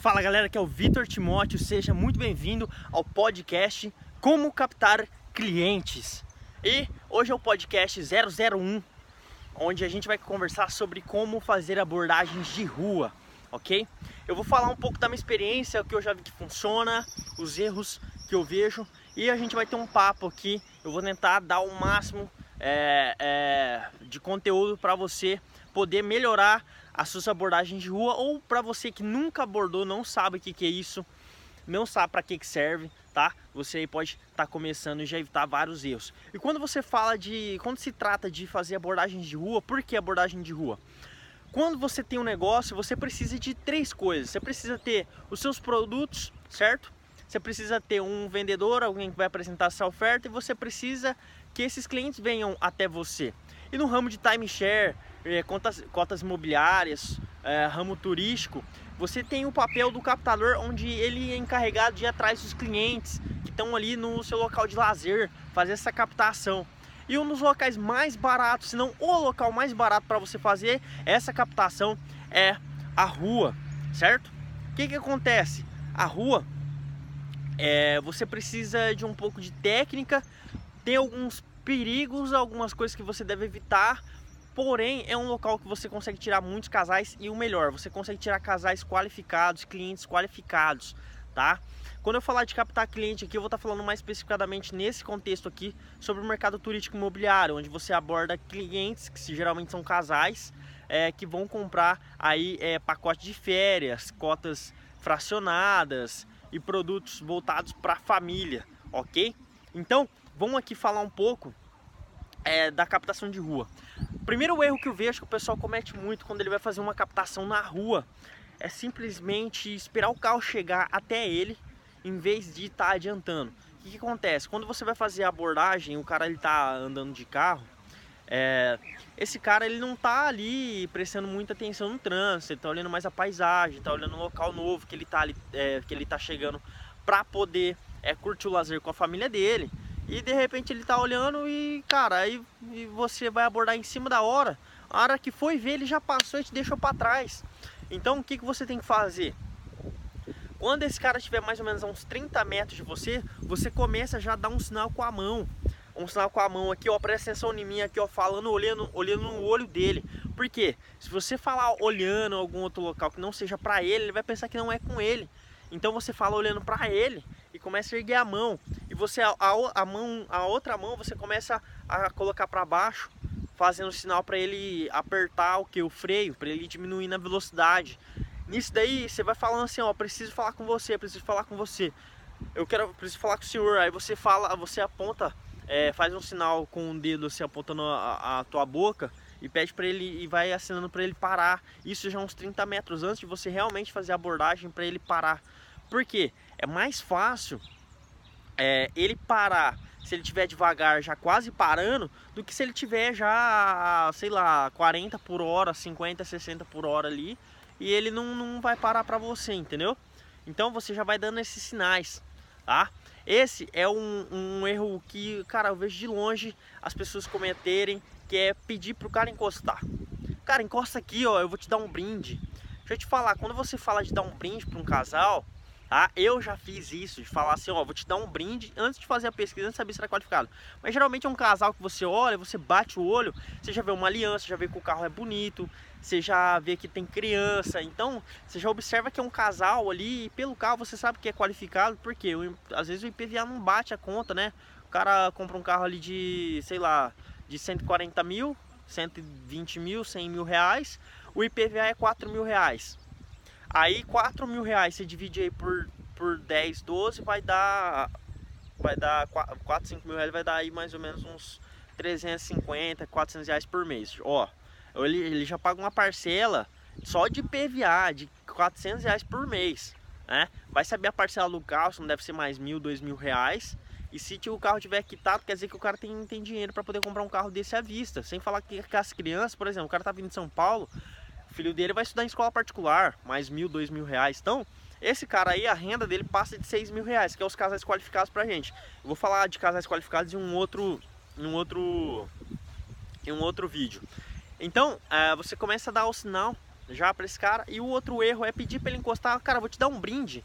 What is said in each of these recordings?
Fala galera, aqui é o Vitor Timóteo, seja muito bem-vindo ao podcast Como Captar Clientes. E hoje é o podcast 001, onde a gente vai conversar sobre como fazer abordagens de rua, ok? Eu vou falar um pouco da minha experiência, o que eu já vi que funciona, os erros que eu vejo e a gente vai ter um papo aqui. Eu vou tentar dar o máximo é, é, de conteúdo para você poder melhorar as suas abordagens de rua ou para você que nunca abordou, não sabe o que, que é isso, não sabe para que, que serve, tá? Você aí pode estar tá começando e já evitar vários erros. E quando você fala de, quando se trata de fazer abordagens de rua, por que abordagem de rua? Quando você tem um negócio, você precisa de três coisas. Você precisa ter os seus produtos, certo? Você precisa ter um vendedor, alguém que vai apresentar essa oferta e você precisa que esses clientes venham até você. E no ramo de timeshare, cotas, cotas imobiliárias, é, ramo turístico, você tem o papel do captador, onde ele é encarregado de ir atrás dos clientes que estão ali no seu local de lazer, fazer essa captação. E um dos locais mais baratos, se não o local mais barato para você fazer essa captação é a rua, certo? O que, que acontece? A rua, é, você precisa de um pouco de técnica, tem alguns perigos, algumas coisas que você deve evitar, porém é um local que você consegue tirar muitos casais e o melhor, você consegue tirar casais qualificados, clientes qualificados, tá? Quando eu falar de captar cliente aqui, eu vou estar falando mais especificadamente nesse contexto aqui sobre o mercado turístico imobiliário, onde você aborda clientes que geralmente são casais é, que vão comprar aí é, pacote de férias, cotas fracionadas e produtos voltados para a família, ok? Então, vamos aqui falar um pouco é, da captação de rua. Primeiro erro que eu vejo que o pessoal comete muito quando ele vai fazer uma captação na rua é simplesmente esperar o carro chegar até ele em vez de estar tá adiantando. O que, que, acontece? Quando você vai fazer a abordagem, o cara ele tá andando de carro, é, esse cara ele não tá ali prestando muita atenção no trânsito, ele tá olhando mais a paisagem, tá olhando o local novo que ele tá ali, é, que ele tá chegando para poder é, curtir o lazer com a família dele. E de repente ele tá olhando e, cara, aí e você vai abordar em cima da hora. A hora que foi ver, ele já passou e te deixou para trás. Então o que, que você tem que fazer? Quando esse cara estiver mais ou menos a uns 30 metros de você, você começa já a dar um sinal com a mão. Um sinal com a mão aqui, ó, presta atenção em mim aqui, ó, falando, olhando, olhando no olho dele. Por quê? Se você falar olhando algum outro local que não seja para ele, ele vai pensar que não é com ele. Então você fala olhando para ele começa a erguer a mão. E você a, a, mão, a outra mão você começa a colocar para baixo, fazendo sinal para ele apertar o que o freio, para ele diminuir na velocidade. Nisso daí você vai falando assim, ó, preciso falar com você, preciso falar com você. Eu quero, preciso falar com o senhor. Aí você fala, você aponta, é, faz um sinal com o dedo assim apontando a, a tua boca e pede para ele e vai assinando para ele parar. Isso já uns 30 metros antes de você realmente fazer a abordagem para ele parar. Por quê? É mais fácil é, ele parar se ele tiver devagar, já quase parando, do que se ele tiver já, sei lá, 40 por hora, 50, 60 por hora ali, e ele não, não vai parar para você, entendeu? Então você já vai dando esses sinais, tá? Esse é um, um erro que, cara, eu vejo de longe as pessoas cometerem que é pedir pro cara encostar. Cara, encosta aqui, ó, eu vou te dar um brinde. Deixa eu te falar, quando você fala de dar um brinde para um casal, tá? Eu já fiz isso, de falar assim, ó, vou te dar um brinde antes de fazer a pesquisa, antes de saber se era qualificado. Mas geralmente é um casal que você olha, você bate o olho, você já vê uma aliança, já vê que o carro é bonito, você já vê que tem criança, então você já observa que é um casal ali e pelo carro você sabe que é qualificado, porque às vezes o IPVA não bate a conta, né? O cara compra um carro ali de, sei lá, de 140 mil, 120 mil, 100 mil reais, o IPVA é 4 mil reais. Aí 4 mil reais você divide aí por, por 10, 12, vai dar, vai dar 4, 5 mil reais, vai dar aí mais ou menos uns 350, 400 reais por mês. Ó, ele, ele já paga uma parcela só de PVA de 400 reais por mês. Né? Vai saber a parcela do carro, se não deve ser mais mil, dois mil reais. E se o carro tiver quitado, quer dizer que o cara tem, tem dinheiro para poder comprar um carro desse à vista. Sem falar que, que as crianças, por exemplo, o cara tá vindo de São Paulo, o filho dele vai estudar em escola particular, mais mil, dois mil reais. Então, esse cara aí, a renda dele passa de seis mil reais, que é os casais qualificados pra gente. Eu vou falar de casais qualificados em um outro, em um outro, em um outro vídeo. Então, é, você começa a dar o sinal já para esse cara. E o outro erro é pedir para ele encostar, cara, vou te dar um brinde.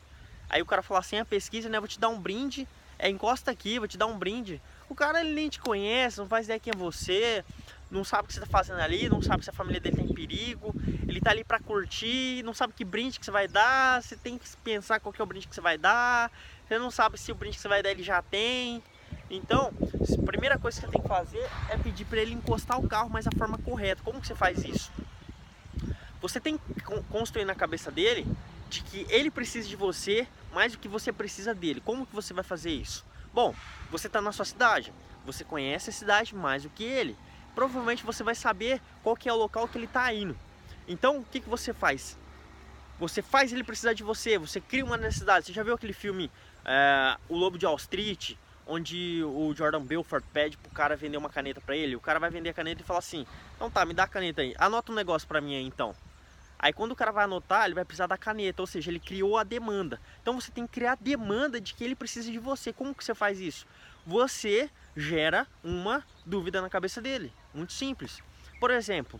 Aí o cara fala assim, a pesquisa, né, vou te dar um brinde, é, encosta aqui, vou te dar um brinde. O cara ele nem te conhece, não faz ideia quem é você, não sabe o que você está fazendo ali, não sabe se a família dele tem perigo, ele tá ali para curtir, não sabe que brinde que você vai dar, você tem que pensar qual que é o brinde que você vai dar, você não sabe se o brinde que você vai dar ele já tem. Então, a primeira coisa que você tem que fazer é pedir para ele encostar o carro, mas da forma correta. Como que você faz isso? Você tem que construir na cabeça dele de que ele precisa de você mais do que você precisa dele. Como que você vai fazer isso? Bom, você está na sua cidade, você conhece a cidade mais do que ele. Provavelmente você vai saber qual que é o local que ele está indo. Então, o que, que você faz? Você faz ele precisar de você, você cria uma necessidade. Você já viu aquele filme é, O Lobo de Wall Street? Onde o Jordan Belfort pede pro cara vender uma caneta para ele. O cara vai vender a caneta e fala assim, então tá, me dá a caneta aí. Anota um negócio para mim aí então. Aí quando o cara vai anotar, ele vai precisar da caneta, ou seja, ele criou a demanda. Então você tem que criar a demanda de que ele precisa de você. Como que você faz isso? Você gera uma dúvida na cabeça dele. Muito simples. Por exemplo,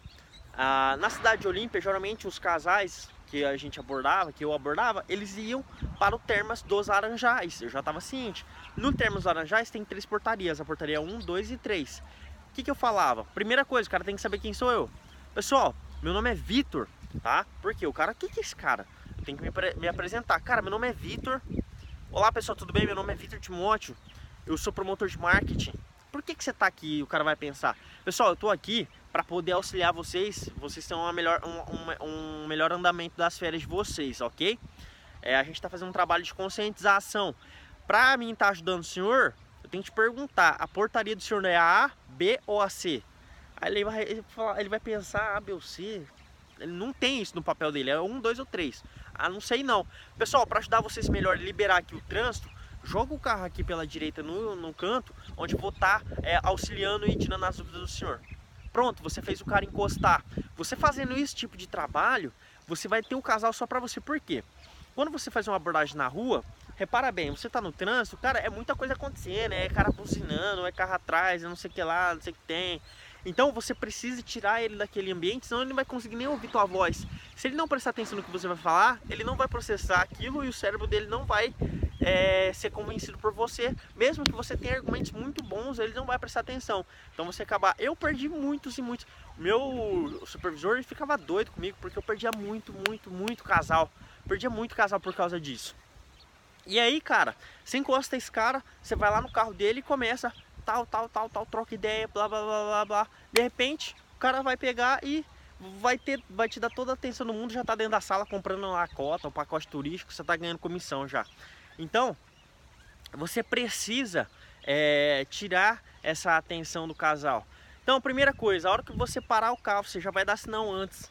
na cidade de Olímpia, geralmente os casais que a gente abordava, que eu abordava, eles iam para o Termas dos Laranjais. Eu já estava ciente. No Termas dos Laranjais tem três portarias, a portaria 1, 2 e 3. O que, que eu falava? Primeira coisa, o cara tem que saber quem sou eu. Pessoal, meu nome é Vitor, tá? Porque o cara, o que, que é esse cara? Eu tenho que me, me apresentar. Cara, meu nome é Vitor. Olá pessoal, tudo bem? Meu nome é Vitor Timóteo. Eu sou promotor de marketing. Por que, que você está aqui? O cara vai pensar. Pessoal, eu estou aqui para poder auxiliar vocês. Vocês têm uma melhor, um, um, um melhor andamento das férias de vocês, ok? É, a gente está fazendo um trabalho de conscientização. Para mim estar tá ajudando o senhor, eu tenho que te perguntar: a portaria do senhor é a A, B ou a C? Aí ele vai, ele, ele vai pensar A, B ou C. Ele não tem isso no papel dele, é um, dois ou três. Ah, não sei não. Pessoal, para ajudar vocês melhor liberar aqui o trânsito, joga o carro aqui pela direita no, no canto, onde vou estar tá, é, auxiliando e tirando as dúvidas do senhor. Pronto, você fez o cara encostar. Você fazendo esse tipo de trabalho, você vai ter um casal só para você. Por quê? Quando você faz uma abordagem na rua, repara bem, você tá no trânsito, cara, é muita coisa acontecendo, é cara buzinando, é carro atrás, é não sei o que lá, não sei o que tem. Então você precisa tirar ele daquele ambiente, senão ele não vai conseguir nem ouvir tua voz. Se ele não prestar atenção no que você vai falar, ele não vai processar aquilo e o cérebro dele não vai é, ser convencido por você. Mesmo que você tenha argumentos muito bons, ele não vai prestar atenção. Então você acabar. Eu perdi muitos e muitos. Meu supervisor ficava doido comigo porque eu perdia muito, muito, muito casal. Perdia muito casal por causa disso. E aí, cara, você encosta esse cara, você vai lá no carro dele e começa tal, tal, tal, tal, troca ideia, blá, blá, blá, blá, blá. De repente, o cara vai pegar e vai ter, vai te dar toda a atenção do mundo, já tá dentro da sala comprando a cota, o pacote turístico, você tá ganhando comissão já. Então, você precisa é, tirar essa atenção do casal. Então, primeira coisa, a hora que você parar o carro, você já vai dar sinal antes.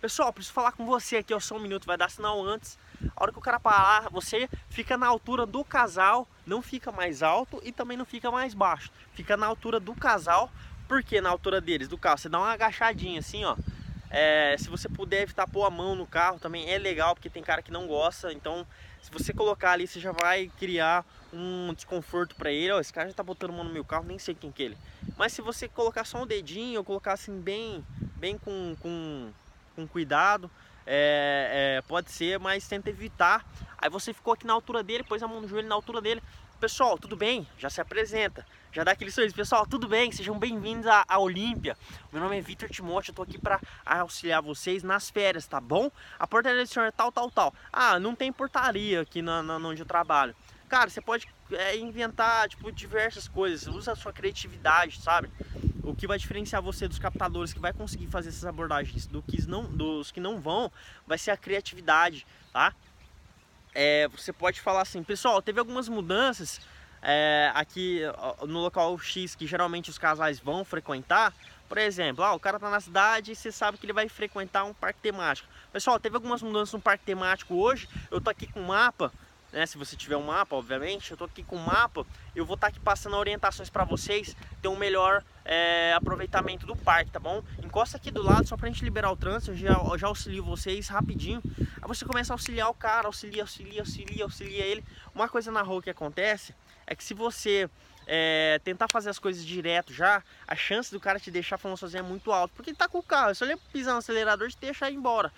Pessoal, preciso falar com você aqui, ó, só um minuto, vai dar sinal antes. A hora que o cara parar, você fica na altura do casal, não fica mais alto e também não fica mais baixo. Fica na altura do casal, porque na altura deles, do carro, você dá uma agachadinha assim, ó. É, se você puder evitar pôr a mão no carro também é legal, porque tem cara que não gosta, então se você colocar ali, você já vai criar um desconforto para ele. Ó, esse cara já tá botando mão no meu carro, nem sei quem que é ele. Mas se você colocar só um dedinho, ou colocar assim bem, bem com, com, com cuidado, é, é, pode ser, mas tenta evitar. Aí você ficou aqui na altura dele, pôs a mão no joelho na altura dele. Pessoal, tudo bem? Já se apresenta. Já dá aquele sorriso. Pessoal, tudo bem? Sejam bem-vindos à, Olímpia. Meu nome é Vitor Timóteo, eu tô aqui para auxiliar vocês nas férias, tá bom? A portaria do senhor é tal, tal, tal. Ah, não tem portaria aqui na onde eu trabalho. Cara, você pode é, inventar, tipo, diversas coisas. Usa a sua criatividade, sabe? O que vai diferenciar você dos captadores que vai conseguir fazer essas abordagens do que não, dos que não vão, vai ser a criatividade, tá? É, você pode falar assim, pessoal, teve algumas mudanças é, aqui no local X que geralmente os casais vão frequentar. Por exemplo, ah, o cara tá na cidade e você sabe que ele vai frequentar um parque temático. Pessoal, teve algumas mudanças no parque temático hoje. Eu tô aqui com o mapa né? Se você tiver um mapa, obviamente, eu tô aqui com o mapa, eu vou estar tá aqui passando orientações para vocês ter um melhor é, aproveitamento do parque, tá bom? Encosta aqui do lado só pra gente liberar o trânsito, eu já, eu já auxilio vocês rapidinho. Aí você começa a auxiliar o cara, auxilia, auxilia, auxilia, auxilia ele. Uma coisa na rua que acontece é que se você é, tentar fazer as coisas direto já, a chance do cara te deixar falando sozinho é muito alta. Porque ele tá com o carro, é só ele pisar no acelerador te deixar ir embora.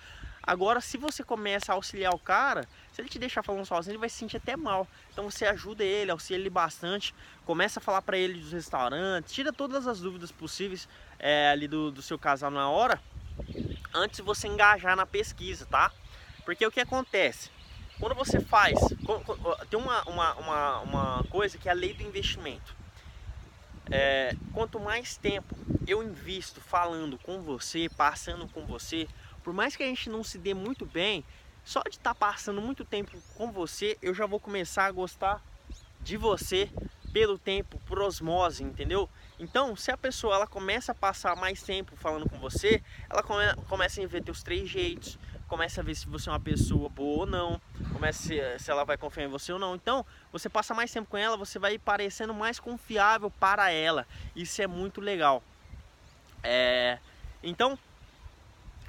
Agora, se você começa a auxiliar o cara, se ele te deixar falando sozinho, ele vai se sentir até mal. Então você ajuda ele, auxilia ele bastante, começa a falar para ele dos restaurantes, tira todas as dúvidas possíveis é, ali do, do seu casal na hora, antes de você engajar na pesquisa, tá? Porque o que acontece? Quando você faz, tem uma, uma, uma, uma coisa que é a lei do investimento. É, quanto mais tempo eu invisto falando com você, passando com você, por mais que a gente não se dê muito bem, só de estar tá passando muito tempo com você, eu já vou começar a gostar de você pelo tempo, por osmose, entendeu? Então, se a pessoa ela começa a passar mais tempo falando com você, ela come, começa a ver teus três jeitos, começa a ver se você é uma pessoa boa ou não, começa se, se ela vai confiar em você ou não. Então, você passa mais tempo com ela, você vai parecendo mais confiável para ela. Isso é muito legal. É, então,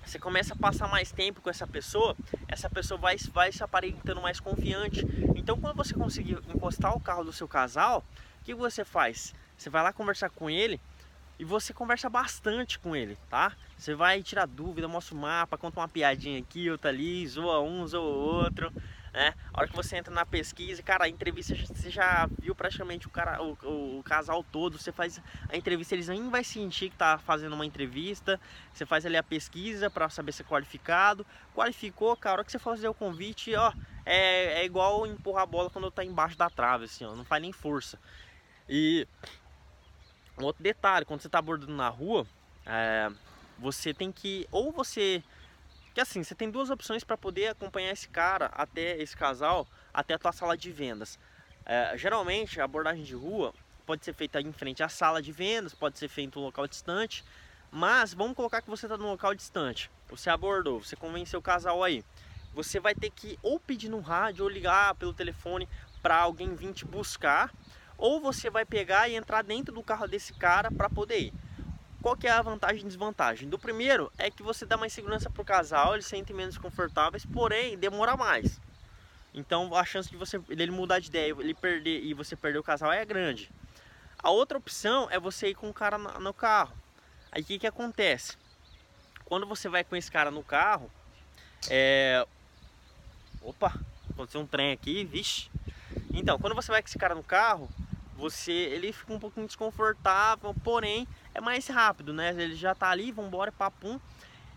você começa a passar mais tempo com essa pessoa, essa pessoa vai, vai se aparentando mais confiante. Então, quando você conseguir encostar o carro do seu casal, o que você faz? Você vai lá conversar com ele e você conversa bastante com ele, tá? Você vai tirar dúvida, mostra o mapa, conta uma piadinha aqui, outra ali, zoa um, zoa outro né? A hora que você entra na pesquisa, cara, a entrevista você já viu praticamente o cara, o, o, o casal todo, você faz a entrevista, eles nem vai sentir que tá fazendo uma entrevista, você faz ali a pesquisa para saber se é qualificado, qualificou, cara, a hora que você for fazer o convite, ó, é, é igual empurrar a bola quando tá embaixo da trave, assim, ó, não faz nem força. E um outro detalhe, quando você tá abordando na rua, é, você tem que, ou você que assim, você tem duas opções para poder acompanhar esse cara até esse casal, até a tua sala de vendas. É, geralmente a abordagem de rua pode ser feita em frente à sala de vendas, pode ser feita em um local distante, mas vamos colocar que você está num local distante. Você abordou, você convenceu o casal aí. Você vai ter que ou pedir no rádio ou ligar pelo telefone para alguém vir te buscar, ou você vai pegar e entrar dentro do carro desse cara para poder ir. Qual que é a vantagem e desvantagem? Do primeiro é que você dá mais segurança para o casal, eles se sentem menos confortáveis, porém demora mais. Então a chance de você dele mudar de ideia, ele perder e você perder o casal é grande. A outra opção é você ir com o cara no carro. Aí o que, que acontece? Quando você vai com esse cara no carro, é... Opa, aconteceu um trem aqui, vixe. Então, quando você vai com esse cara no carro, você ele fica um pouquinho desconfortável, porém é mais rápido, né? Ele já tá ali, vambora, papum.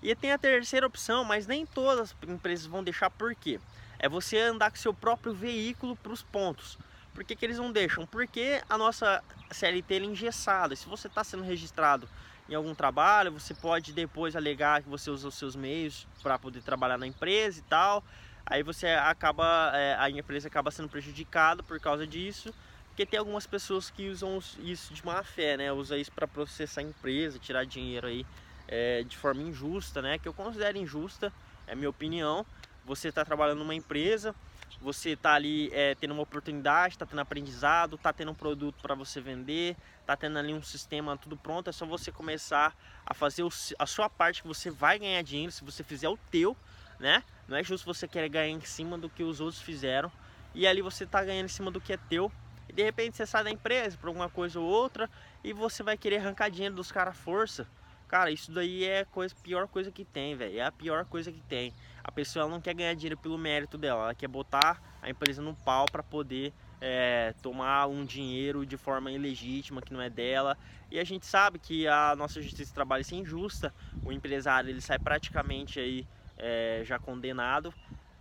E tem a terceira opção, mas nem todas as empresas vão deixar por quê? É você andar com seu próprio veículo para os pontos. Por que, que, eles não deixam? Porque a nossa CLT é engessada. Se você está sendo registrado em algum trabalho, você pode depois alegar que você usa os seus meios para poder trabalhar na empresa e tal. Aí você acaba, é, a empresa acaba sendo prejudicada por causa disso. Porque tem algumas pessoas que usam isso de má fé, né? Usa isso para processar a empresa, tirar dinheiro aí é, de forma injusta, né? Que eu considero injusta, é minha opinião. Você está trabalhando numa empresa, você está ali é, tendo uma oportunidade, está tendo aprendizado, está tendo um produto para você vender, está tendo ali um sistema tudo pronto, é só você começar a fazer o, a sua parte que você vai ganhar dinheiro se você fizer o teu, né? Não é justo você querer ganhar em cima do que os outros fizeram e ali você está ganhando em cima do que é teu e de repente você sai da empresa por alguma coisa ou outra e você vai querer arrancar dinheiro dos caras à força. Cara, isso daí é a coisa, pior coisa que tem, velho. É a pior coisa que tem. A pessoa não quer ganhar dinheiro pelo mérito dela, ela quer botar a empresa no pau para poder é, tomar um dinheiro de forma ilegítima que não é dela. E a gente sabe que a nossa justiça de trabalho é injusta. O empresário ele sai praticamente aí é, já condenado.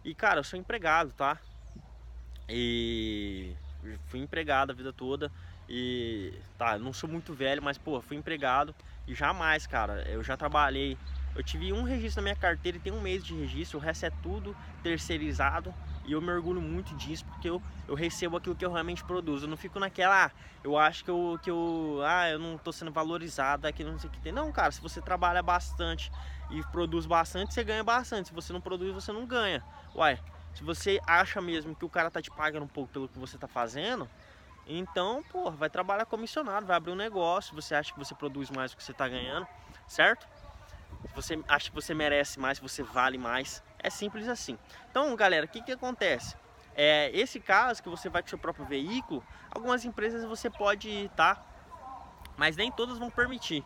E cara, eu sou empregado, tá? E fui empregado a vida toda e tá, não sou muito velho, mas pô, fui empregado e jamais, cara, eu já trabalhei. Eu tive um registro na minha carteira e tem um mês de registro, o resto é tudo terceirizado e eu me orgulho muito disso porque eu, eu recebo aquilo que eu realmente produzo. Eu não fico naquela, ah, eu acho que eu, que eu, ah, eu não tô sendo valorizado aqui, não sei o que tem. Não, cara, se você trabalha bastante e produz bastante, você ganha bastante. Se você não produz, você não ganha. Uai, Se você acha mesmo que o cara tá te pagando um pouco pelo que você tá fazendo, então, pô, vai trabalhar comissionado, vai abrir um negócio, você acha que você produz mais do que você tá ganhando, certo? Se você acha que você merece mais, você vale mais, é simples assim. Então, galera, o que que acontece? É, esse caso que você vai com seu próprio veículo, algumas empresas você pode estar, tá, mas nem todas vão permitir.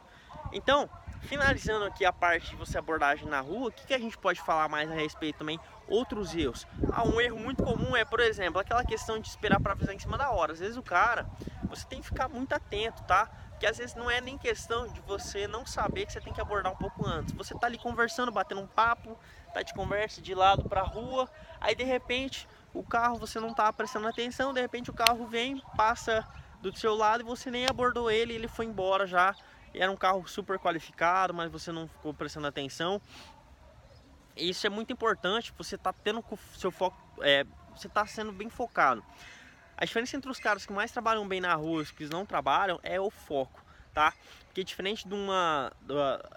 Então, finalizando aqui a parte de você abordagem na rua, o que, que a gente pode falar mais a respeito também? Outros erros. Ah, um erro muito comum é, por exemplo, aquela questão de esperar para avisar em cima da hora. Às vezes o cara, você tem que ficar muito atento, tá? Porque às vezes não é nem questão de você não saber que você tem que abordar um pouco antes. Você tá ali conversando, batendo um papo, tá de conversa de lado para rua, aí de repente o carro você não tá prestando atenção, de repente o carro vem, passa do seu lado e você nem abordou ele, ele foi embora já. Era um carro super qualificado, mas você não ficou prestando atenção. Isso é muito importante, você tá tendo seu foco, é, você tá sendo bem focado. A diferença entre os caras que mais trabalham bem na rua e os que não trabalham é o foco, tá? Porque diferente de uma.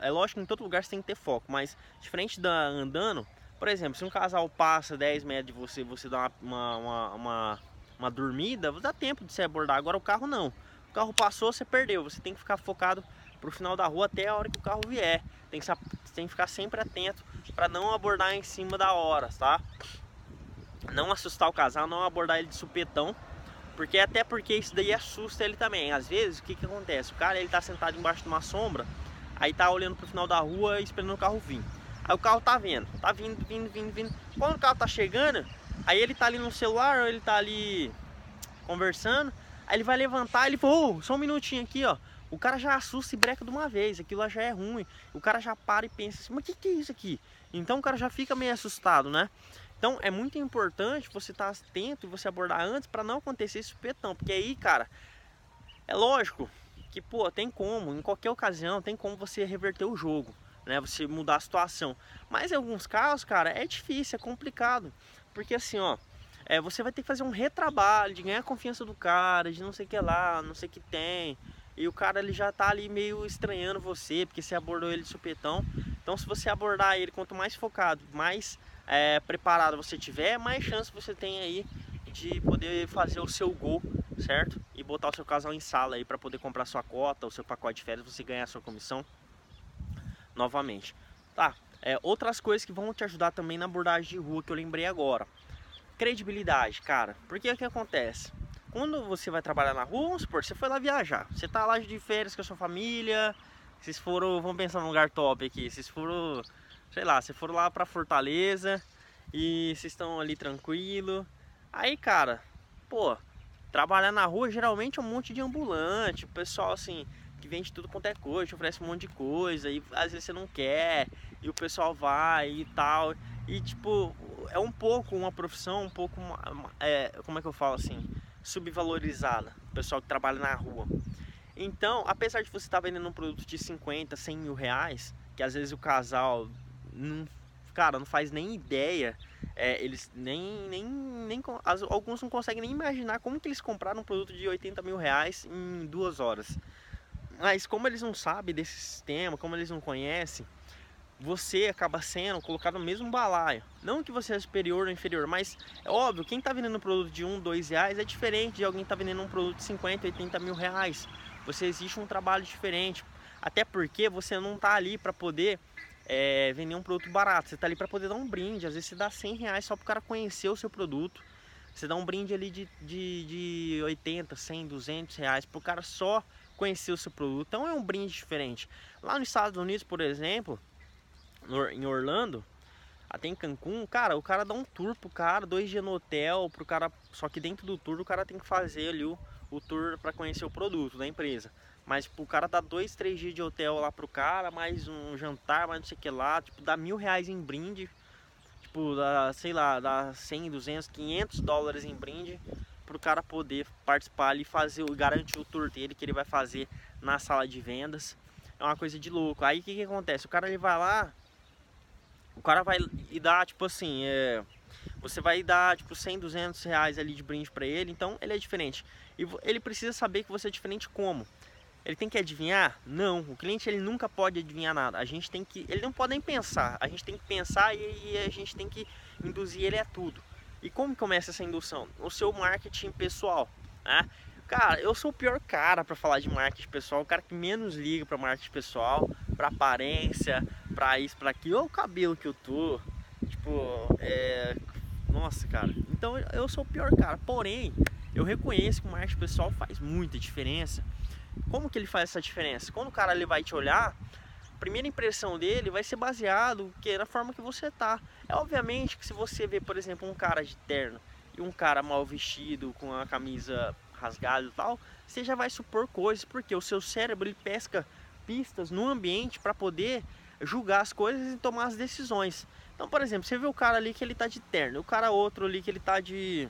É lógico que em todo lugar você tem que ter foco, mas diferente da andando, por exemplo, se um casal passa 10 metros de você, você dá uma, uma, uma, uma dormida, dá tempo de você abordar. Agora o carro não. O carro passou, você perdeu. Você tem que ficar focado pro final da rua até a hora que o carro vier. Tem que, tem que ficar sempre atento para não abordar em cima da hora, tá? Não assustar o casal, não abordar ele de supetão. Porque até porque isso daí assusta ele também. Às vezes, o que que acontece? O cara ele tá sentado embaixo de uma sombra, aí tá olhando pro final da rua esperando o carro vir. Aí o carro tá vindo, tá vindo, vindo, vindo, vindo. Quando o carro tá chegando, aí ele tá ali no celular, ou ele tá ali conversando, aí ele vai levantar, ele fala, oh, só um minutinho aqui, ó. O cara já assusta e breca de uma vez, aquilo lá já é ruim. O cara já para e pensa assim, mas o que, que é isso aqui? Então o cara já fica meio assustado, né? Então é muito importante você estar tá atento e você abordar antes para não acontecer esse petão, porque aí, cara, é lógico que, pô, tem como, em qualquer ocasião, tem como você reverter o jogo né? Você mudar a situação. Mas em alguns casos, cara, é difícil, é complicado. Porque assim, ó, é, você vai ter que fazer um retrabalho de ganhar a confiança do cara, de não sei o que lá, não sei o que tem. E o cara ele já tá ali meio estranhando você, porque você abordou ele de supetão. Então se você abordar ele, quanto mais focado, mais é, preparado você tiver, mais chance você tem aí de poder fazer o seu gol, certo? E botar o seu casal em sala aí para poder comprar sua cota, o seu pacote de férias, você ganhar a sua comissão novamente. Tá, é, outras coisas que vão te ajudar também na abordagem de rua que eu lembrei agora. Credibilidade, cara. Porque o que acontece? Quando você vai trabalhar na rua, vamos supor, você foi lá viajar. Você tá lá de férias com a sua família. Vocês foram, vamos pensar num lugar top aqui. Vocês foram, sei lá, vocês foram lá pra Fortaleza e vocês estão ali tranquilo. Aí, cara, pô, trabalhar na rua geralmente é um monte de ambulante, o pessoal assim, que vende tudo quanto é coisa, oferece um monte de coisa, e às vezes você não quer, e o pessoal vai e tal. E tipo, é um pouco uma profissão um pouco, é, como é que eu falo assim, subvalorizada, o pessoal que trabalha na rua. Então, apesar de você estar vendendo um produto de 50, 100 mil reais, que às vezes o casal não, cara, não faz nem ideia, é, eles nem, nem, nem alguns não conseguem nem imaginar como que eles compraram um produto de 80 mil reais em duas horas. Mas como eles não sabem desse sistema, como eles não conhecem, você acaba sendo colocado no mesmo balaio. Não que você é superior ou inferior, mas é óbvio, quem está vendendo um produto de 1, 2 reais é diferente de alguém que está vendendo um produto de 50, 80 mil reais. Você existe um trabalho diferente. Até porque você não está ali para poder é, vender um produto barato. Você está ali para poder dar um brinde. Às vezes você dá 100 reais só para o cara conhecer o seu produto. Você dá um brinde ali de, de, de 80, 100, 200 reais para o cara só conhecer o seu produto. Então é um brinde diferente. Lá nos Estados Unidos, por exemplo, em Orlando, até em Cancún, cara, o cara dá um tour pro cara, dois dias no hotel, pro cara. Só que dentro do tour o cara tem que fazer ali o, o tour para conhecer o produto da empresa. Mas tipo, o cara dá dois, três dias de hotel lá pro cara, mais um jantar, mais não sei o que lá, tipo, dá mil reais em brinde. Tipo, dá, sei lá, dá 100, 200, 500 dólares em brinde para o cara poder participar ali fazer, garantir o tour dele que ele vai fazer na sala de vendas. É uma coisa de louco. Aí o que, que acontece? O cara ele vai lá, o cara vai e dá tipo assim, é, você vai dar tipo 100, 200 reais ali de brinde para ele, então ele é diferente. E ele precisa saber que você é diferente como? Ele tem que adivinhar? Não, o cliente ele nunca pode adivinhar nada. A gente tem que, ele não pode nem pensar. A gente tem que pensar e, e a gente tem que induzir ele a tudo. E como começa essa indução? O seu marketing pessoal, né? Cara, eu sou o pior cara para falar de marketing pessoal, o cara que menos liga para marketing pessoal, para aparência, para isso, para aquilo, olha o cabelo que eu tô. Tipo, é, nossa, cara. Então eu sou o pior cara. Porém, eu reconheço que o marketing pessoal faz muita diferença. Como que ele faz essa diferença? Quando o cara ele vai te olhar, a primeira impressão dele vai ser baseado que na forma que você tá. É obviamente que se você vê, por exemplo, um cara de terno e um cara mal vestido com a camisa rasgada e tal, você já vai supor coisas, porque o seu cérebro ele pesca pistas no ambiente para poder julgar as coisas e tomar as decisões. Então, por exemplo, você vê o cara ali que ele tá de terno, o cara outro ali que ele tá de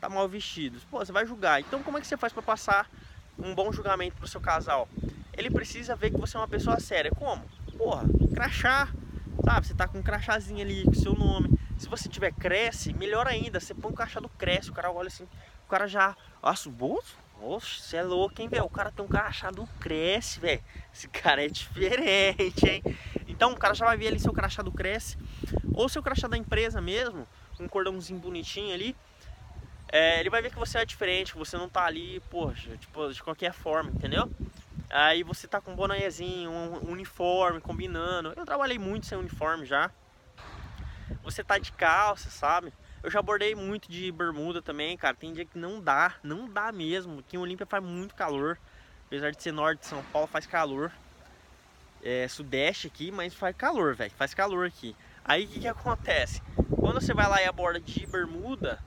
tá mal vestido. Pô, você vai julgar. Então, como é que você faz para passar um bom julgamento pro seu casal? Ele precisa ver que você é uma pessoa séria. Como? Porra, crachá, sabe? Você tá com um crachazinho ali com seu nome. Se você tiver cresce, melhor ainda. Você põe o crachá do cresce, o cara olha assim, o cara já, nossa, bolso? Oxe, você é louco, hein, velho? O cara tem um crachá do Cresce, velho. Esse cara é diferente, hein? Então o cara já vai ver ali seu crachá do Cresce. Ou seu crachá da empresa mesmo, um cordãozinho bonitinho ali. É, ele vai ver que você é diferente, que você não tá ali, poxa, tipo, de qualquer forma, entendeu? Aí você tá com um bonézinho, um uniforme, combinando. Eu trabalhei muito sem uniforme já. Você tá de calça, sabe? Eu já abordei muito de bermuda também, cara. Tem dia que não dá, não dá mesmo. Aqui em Olímpia faz muito calor. Apesar de ser norte de São Paulo, faz calor. É sudeste aqui, mas faz calor, velho. Faz calor aqui. Aí o que, que acontece? Quando você vai lá e aborda de bermuda,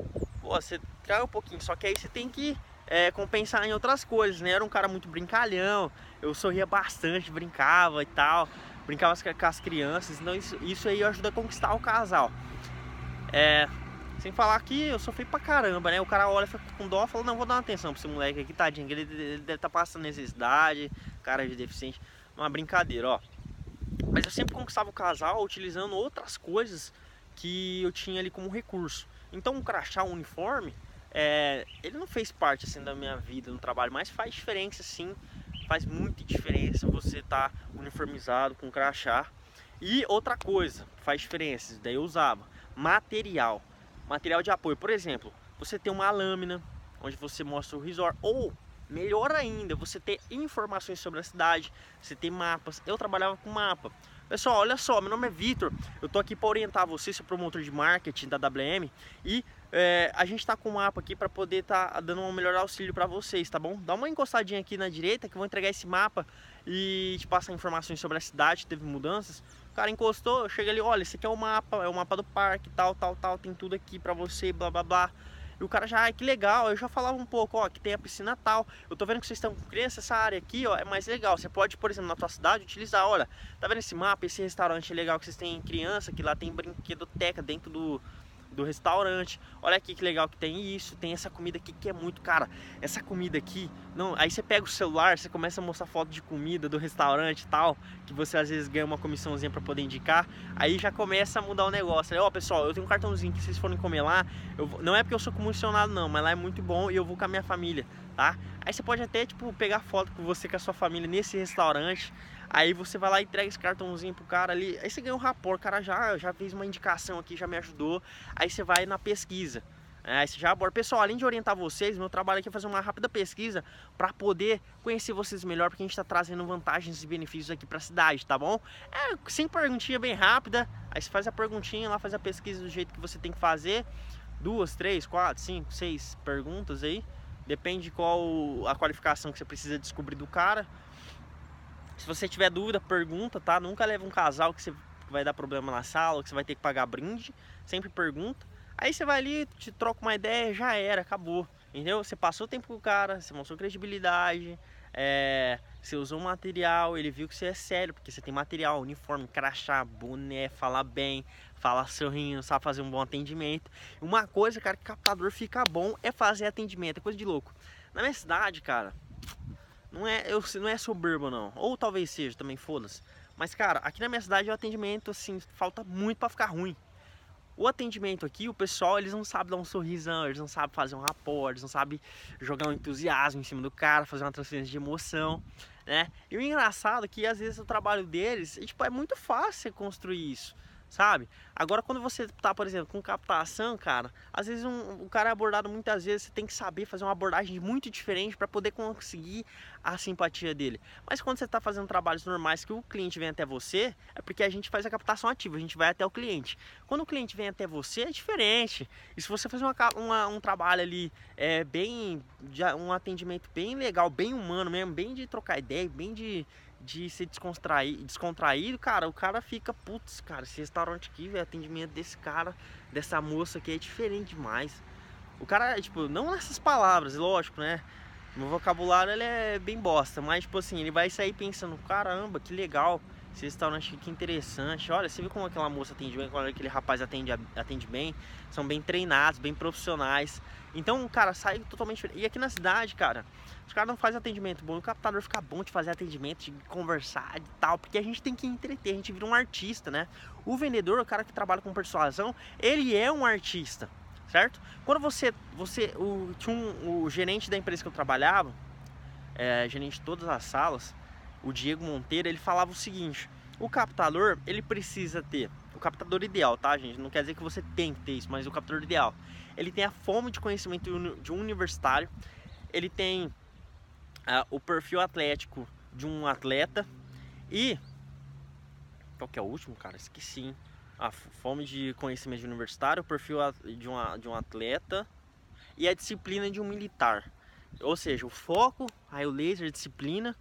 pô, você cai um pouquinho. Só que aí você tem que é, compensar em outras coisas, né? Eu era um cara muito brincalhão. Eu sorria bastante, brincava e tal. Brincava com as crianças. Então isso, isso aí ajuda a conquistar o casal. É, sem falar que eu sofri pra caramba, né? O cara olha, fica com dó fala, não, vou dar uma atenção pra esse moleque aqui, tadinho, ele, ele deve estar tá passando necessidade, cara de deficiente. Uma brincadeira, ó. Mas eu sempre conquistava o casal utilizando outras coisas que eu tinha ali como recurso. Então um crachá, um uniforme, é, ele não fez parte assim da minha vida no trabalho, mas faz diferença sim, faz muita diferença você estar tá uniformizado com crachá. E outra coisa, faz diferença, daí eu usava material material de apoio. Por exemplo, você tem uma lâmina onde você mostra o resort ou melhor ainda, você ter informações sobre a cidade, você tem mapas. Eu trabalhava com mapa. Pessoal, olha só, meu nome é Vitor, eu tô aqui para orientar você, sou promotor de marketing da WM e é, a gente tá com um mapa aqui para poder estar tá dando um melhor auxílio para vocês, tá bom? Dá uma encostadinha aqui na direita que eu vou entregar esse mapa e te passar informações sobre a cidade, teve mudanças. O cara encostou, chega ali, olha, esse aqui é o mapa, é o mapa do parque, tal, tal, tal, tem tudo aqui pra você, blá, blá, blá. E o cara já, ah, que legal, eu já falava um pouco, ó, que tem a piscina tal. Eu tô vendo que vocês estão com criança, essa área aqui, ó, é mais legal. Você pode, por exemplo, na tua cidade, utilizar, olha, tá vendo esse mapa, esse restaurante legal que vocês têm criança, que lá tem brinquedoteca dentro do, do restaurante. Olha aqui que legal que tem isso, tem essa comida aqui que é muito cara. Essa comida aqui, não, aí você pega o celular, você começa a mostrar foto de comida do restaurante e tal, que você às vezes ganha uma comissãozinha para poder indicar. Aí já começa a mudar o negócio. Ó, oh, pessoal, eu tenho um cartãozinho que vocês forem comer lá, eu, não é porque eu sou comissionado não, mas lá é muito bom e eu vou com a minha família, tá? Aí você pode até tipo pegar foto com você com a sua família nesse restaurante Aí você vai lá e entrega esse cartãozinho pro cara ali. Aí você ganha um rapor, o cara já, já fez uma indicação aqui, já me ajudou. Aí você vai na pesquisa. É, aí você já aborda. Pessoal, além de orientar vocês, meu trabalho aqui é fazer uma rápida pesquisa para poder conhecer vocês melhor, porque a gente está trazendo vantagens e benefícios aqui para a cidade, tá bom? É, sem perguntinha bem rápida. Aí você faz a perguntinha lá, faz a pesquisa do jeito que você tem que fazer. Duas, três, quatro, cinco, seis perguntas aí. Depende qual a qualificação que você precisa descobrir do cara. Se você tiver dúvida, pergunta, tá? Nunca leva um casal que você vai dar problema na sala, que você vai ter que pagar brinde. Sempre pergunta. Aí você vai ali, te troca uma ideia, já era, acabou. Entendeu? Você passou tempo com o cara, você mostrou credibilidade, é, você usou material, ele viu que você é sério, porque você tem material, uniforme, crachá, boné, fala bem, fala sorrindo, sabe fazer um bom atendimento. Uma coisa, cara, que captador fica bom é fazer atendimento, é coisa de louco. Na minha cidade, cara, não é, eu, não é soberbo não. Ou talvez seja, também foda-se. Mas cara, aqui na minha cidade o atendimento assim, falta muito para ficar ruim. O atendimento aqui, o pessoal, eles não sabem dar um sorrisão, eles não sabem fazer um rapport, eles não sabem jogar um entusiasmo em cima do cara, fazer uma transferência de emoção, né? E o engraçado é que às vezes o trabalho deles, é, tipo, é muito fácil construir isso, sabe? Agora quando você tá, por exemplo, com captação, cara, às vezes um, o cara é abordado muitas vezes, você tem que saber fazer uma abordagem muito diferente para poder conseguir a simpatia dele. Mas quando você tá fazendo trabalhos normais que o cliente vem até você, é porque a gente faz a captação ativa, a gente vai até o cliente. Quando o cliente vem até você é diferente. E se você fazer uma, uma, um trabalho ali é, bem, um atendimento bem legal, bem humano mesmo, bem de trocar ideia, bem de de ser descontraído, descontraído, cara, o cara fica, putz, cara, esse restaurante aqui, velho, atendimento desse cara, dessa moça aqui é diferente demais. O cara, tipo, não nessas palavras, lógico, né? Meu vocabulário ele é bem bosta, mas tipo assim, ele vai sair pensando, caramba, que legal, esse restaurante aqui que interessante. Olha, você viu como aquela moça atende bem, como aquele rapaz atende, atende bem, são bem treinados, bem profissionais. Então, cara, sai totalmente. E aqui na cidade, cara, os caras não fazem atendimento bom. O captador fica bom de fazer atendimento, de conversar e tal, porque a gente tem que entreter, a gente vira um artista, né? O vendedor, o cara que trabalha com persuasão, ele é um artista, certo? Quando você, você, o, tinha um, o gerente da empresa que eu trabalhava, é, gerente de todas as salas, o Diego Monteiro, ele falava o seguinte: o captador, ele precisa ter o captador ideal, tá, gente? Não quer dizer que você tem que ter isso, mas o captador ideal. Ele tem a fome de conhecimento de um universitário, ele tem uh, o perfil atlético de um atleta e. Qual que é o último, cara? Esqueci. A fome de conhecimento de universitário, o perfil de, uma, de um atleta e a disciplina de um militar. Ou seja, o foco, raio laser, disciplina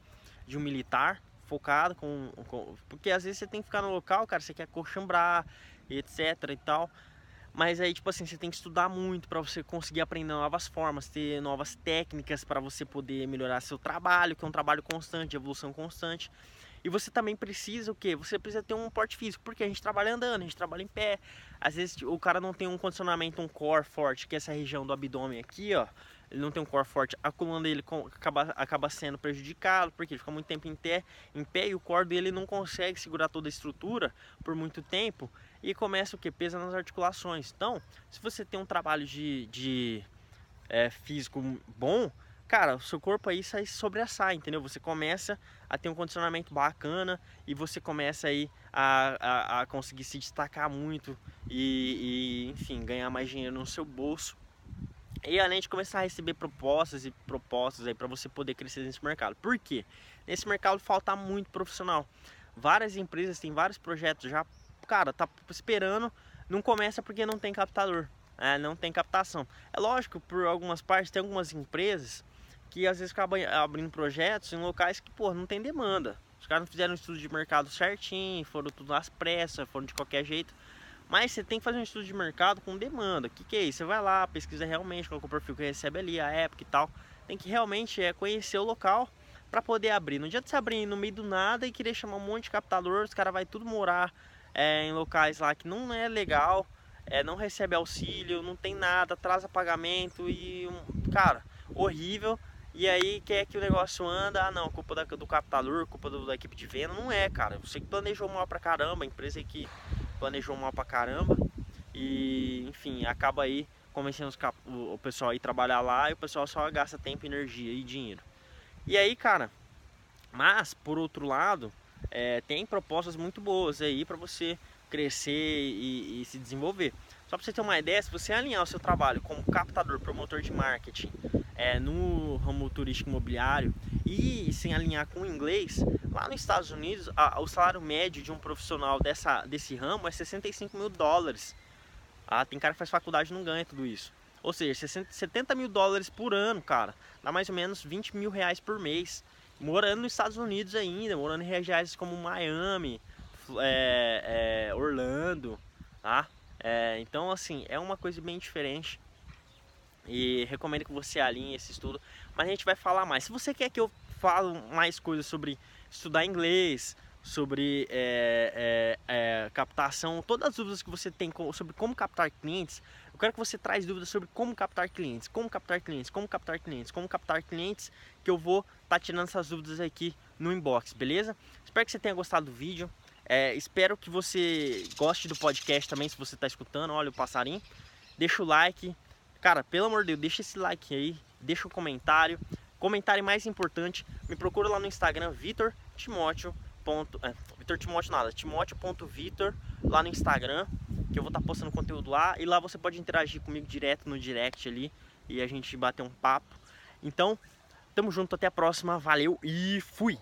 de um militar focado com, com, porque às vezes você tem que ficar no local, cara, você quer coxambrar, etc e tal. Mas aí, tipo assim, você tem que estudar muito para você conseguir aprender novas formas, ter novas técnicas para você poder melhorar seu trabalho, que é um trabalho constante, evolução constante. E você também precisa o quê? Você precisa ter um porte físico, porque a gente trabalha andando, a gente trabalha em pé. Às vezes o cara não tem um condicionamento, um core forte, que é essa região do abdômen aqui, ó ele não tem um core forte, a coluna dele acaba, acaba sendo prejudicado, porque ele fica muito tempo em pé, em pé e o core dele não consegue segurar toda a estrutura por muito tempo e começa o que? Pesa nas articulações. Então, se você tem um trabalho de, de é, físico bom, cara, o seu corpo aí sai sobressai, entendeu? Você começa a ter um condicionamento bacana e você começa aí a, a, a conseguir se destacar muito e, e, enfim, ganhar mais dinheiro no seu bolso e além de começar a receber propostas e propostas aí para você poder crescer nesse mercado. Por quê? Nesse mercado falta muito profissional. Várias empresas têm vários projetos já, cara, tá esperando, não começa porque não tem captador, é, não tem captação. É lógico, por algumas partes tem algumas empresas que às vezes acabam abrindo projetos em locais que, pô, não tem demanda. Os caras não fizeram um estudo de mercado certinho, foram tudo às pressas, foram de qualquer jeito. Mas você tem que fazer um estudo de mercado com demanda. O que, que é isso? Você vai lá, pesquisa realmente qual é o perfil que recebe ali, a época e tal. Tem que realmente é, conhecer o local para poder abrir. Não adianta você abrir no meio do nada e querer chamar um monte de captador, os caras vai tudo morar é, em locais lá que não é legal, é, não recebe auxílio, não tem nada, atrasa pagamento e, cara, horrível. E aí quer que o negócio anda, ah não, culpa da, do captador, culpa do, da equipe de venda, não é, cara. Você que planejou mal pra caramba, a empresa que planejou mal pra caramba e enfim, acaba aí convencendo o pessoal a ir trabalhar lá e o pessoal só gasta tempo, energia e dinheiro. E aí, cara, mas por outro lado, é, tem propostas muito boas aí para você crescer e, e, se desenvolver. Só para você ter uma ideia, se você alinhar o seu trabalho como captador, promotor de marketing é, no ramo turístico imobiliário e sem alinhar com o inglês, lá nos Estados Unidos a, o salário médio de um profissional dessa, desse ramo é 65 mil dólares. Ah, tem cara que faz faculdade e não ganha tudo isso. Ou seja, 70 mil dólares por ano, cara. Dá mais ou menos 20 mil reais por mês. Morando nos Estados Unidos ainda, morando em regiões como Miami, é, é, Orlando, tá? É, então, assim, é uma coisa bem diferente e recomendo que você alinhe esse estudo. Mas a gente vai falar mais. Se você quer que eu fale mais coisas sobre estudar inglês, sobre é, é, é, captação, todas as dúvidas que você tem sobre como captar clientes, eu quero que você traz dúvidas sobre como captar clientes, como captar clientes, como captar clientes, como captar clientes, que eu vou estar tá tirando essas dúvidas aqui no inbox, beleza? Espero que você tenha gostado do vídeo. É, espero que você goste do podcast também, se você está escutando. Olha o passarinho. Deixa o like, Cara, pelo amor de Deus, deixa esse like aí, deixa um comentário. Comentário mais importante, me procura lá no Instagram, Vitor Timóteo. É, Vitor Timóteo nada, timóteo.vitor lá no Instagram, que eu vou estar tá postando conteúdo lá e lá você pode interagir comigo direto no direct ali e a gente bater um papo. Então, tamo junto, até a próxima, valeu e fui!